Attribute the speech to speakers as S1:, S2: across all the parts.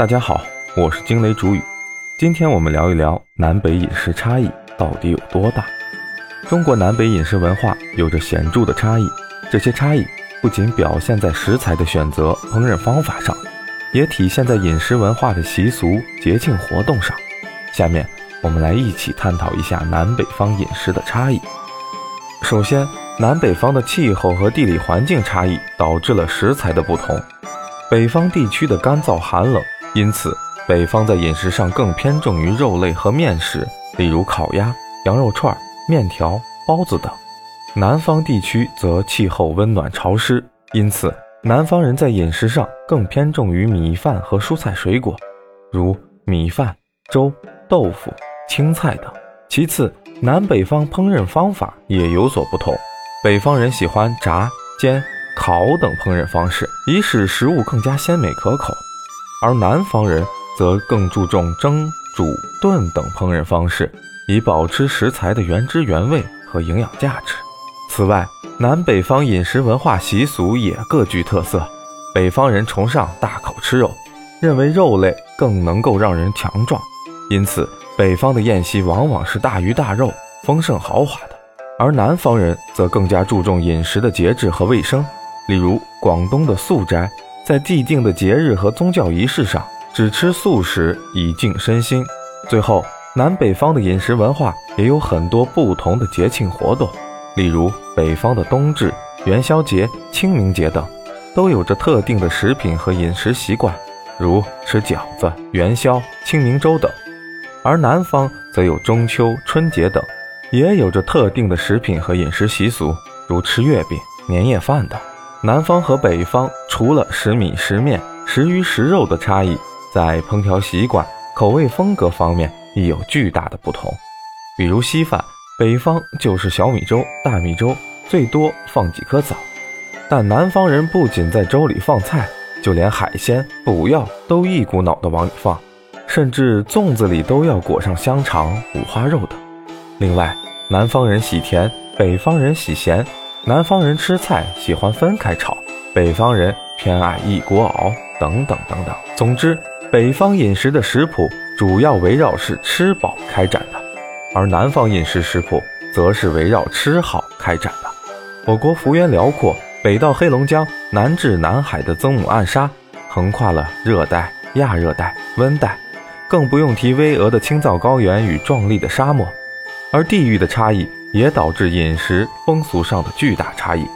S1: 大家好，我是惊雷主语。今天我们聊一聊南北饮食差异到底有多大。中国南北饮食文化有着显著的差异，这些差异不仅表现在食材的选择、烹饪方法上，也体现在饮食文化的习俗、节庆活动上。下面我们来一起探讨一下南北方饮食的差异。首先，南北方的气候和地理环境差异导致了食材的不同。北方地区的干燥寒冷，因此北方在饮食上更偏重于肉类和面食，例如烤鸭、羊肉串、面条、包子等。南方地区则气候温暖潮湿，因此南方人在饮食上更偏重于米饭和蔬菜水果，如米饭、粥、豆腐、青菜等。其次，南北方烹饪方法也有所不同。北方人喜欢炸、煎、烤等烹饪方式，以使食物更加鲜美可口；而南方人则更注重蒸、煮、炖等烹饪方式，以保持食材的原汁原味和营养价值。此外，南北方饮食文化习俗也各具特色。北方人崇尚大口吃肉，认为肉类更能够让人强壮，因此北方的宴席往往是大鱼大肉、丰盛豪华的。而南方人则更加注重饮食的节制和卫生，例如广东的素斋，在既定的节日和宗教仪式上只吃素食以静身心。最后，南北方的饮食文化也有很多不同的节庆活动，例如北方的冬至、元宵节、清明节等，都有着特定的食品和饮食习惯，如吃饺子、元宵、清明粥等；而南方则有中秋、春节等。也有着特定的食品和饮食习俗，如吃月饼、年夜饭等。南方和北方除了食米食面、食鱼食肉的差异，在烹调习惯、口味风格方面亦有巨大的不同。比如稀饭，北方就是小米粥、大米粥，最多放几颗枣；但南方人不仅在粥里放菜，就连海鲜、补药都一股脑的往里放，甚至粽子里都要裹上香肠、五花肉等。另外，南方人喜甜，北方人喜咸；南方人吃菜喜欢分开炒，北方人偏爱一锅熬，等等等等。总之，北方饮食的食谱主要围绕是吃饱开展的，而南方饮食食谱则是围绕吃好开展的。我国幅员辽阔，北到黑龙江，南至南海的曾母暗沙，横跨了热带、亚热带、温带，更不用提巍峨的青藏高原与壮丽的沙漠。而地域的差异也导致饮食风俗上的巨大差异。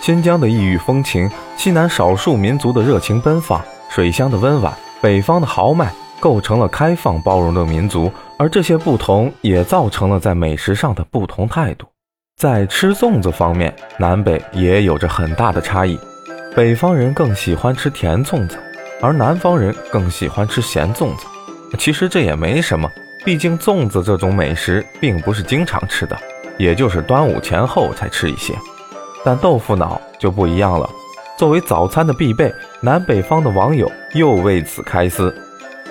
S1: 新疆的异域风情，西南少数民族的热情奔放，水乡的温婉，北方的豪迈，构成了开放包容的民族。而这些不同，也造成了在美食上的不同态度。在吃粽子方面，南北也有着很大的差异。北方人更喜欢吃甜粽子，而南方人更喜欢吃咸粽子。其实这也没什么。毕竟粽子这种美食并不是经常吃的，也就是端午前后才吃一些。但豆腐脑就不一样了，作为早餐的必备，南北方的网友又为此开撕。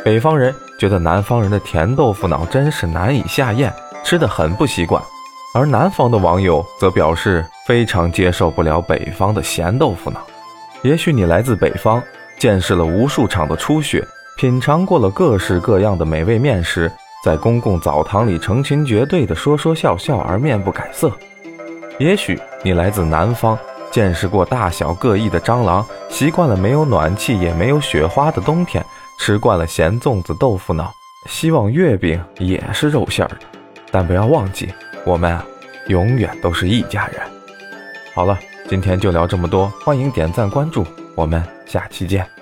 S1: 北方人觉得南方人的甜豆腐脑真是难以下咽，吃得很不习惯；而南方的网友则表示非常接受不了北方的咸豆腐脑。也许你来自北方，见识了无数场的初雪，品尝过了各式各样的美味面食。在公共澡堂里成群结队的说说笑笑而面不改色。也许你来自南方，见识过大小各异的蟑螂，习惯了没有暖气也没有雪花的冬天，吃惯了咸粽子豆腐脑，希望月饼也是肉馅儿的。但不要忘记，我们啊，永远都是一家人。好了，今天就聊这么多，欢迎点赞关注，我们下期见。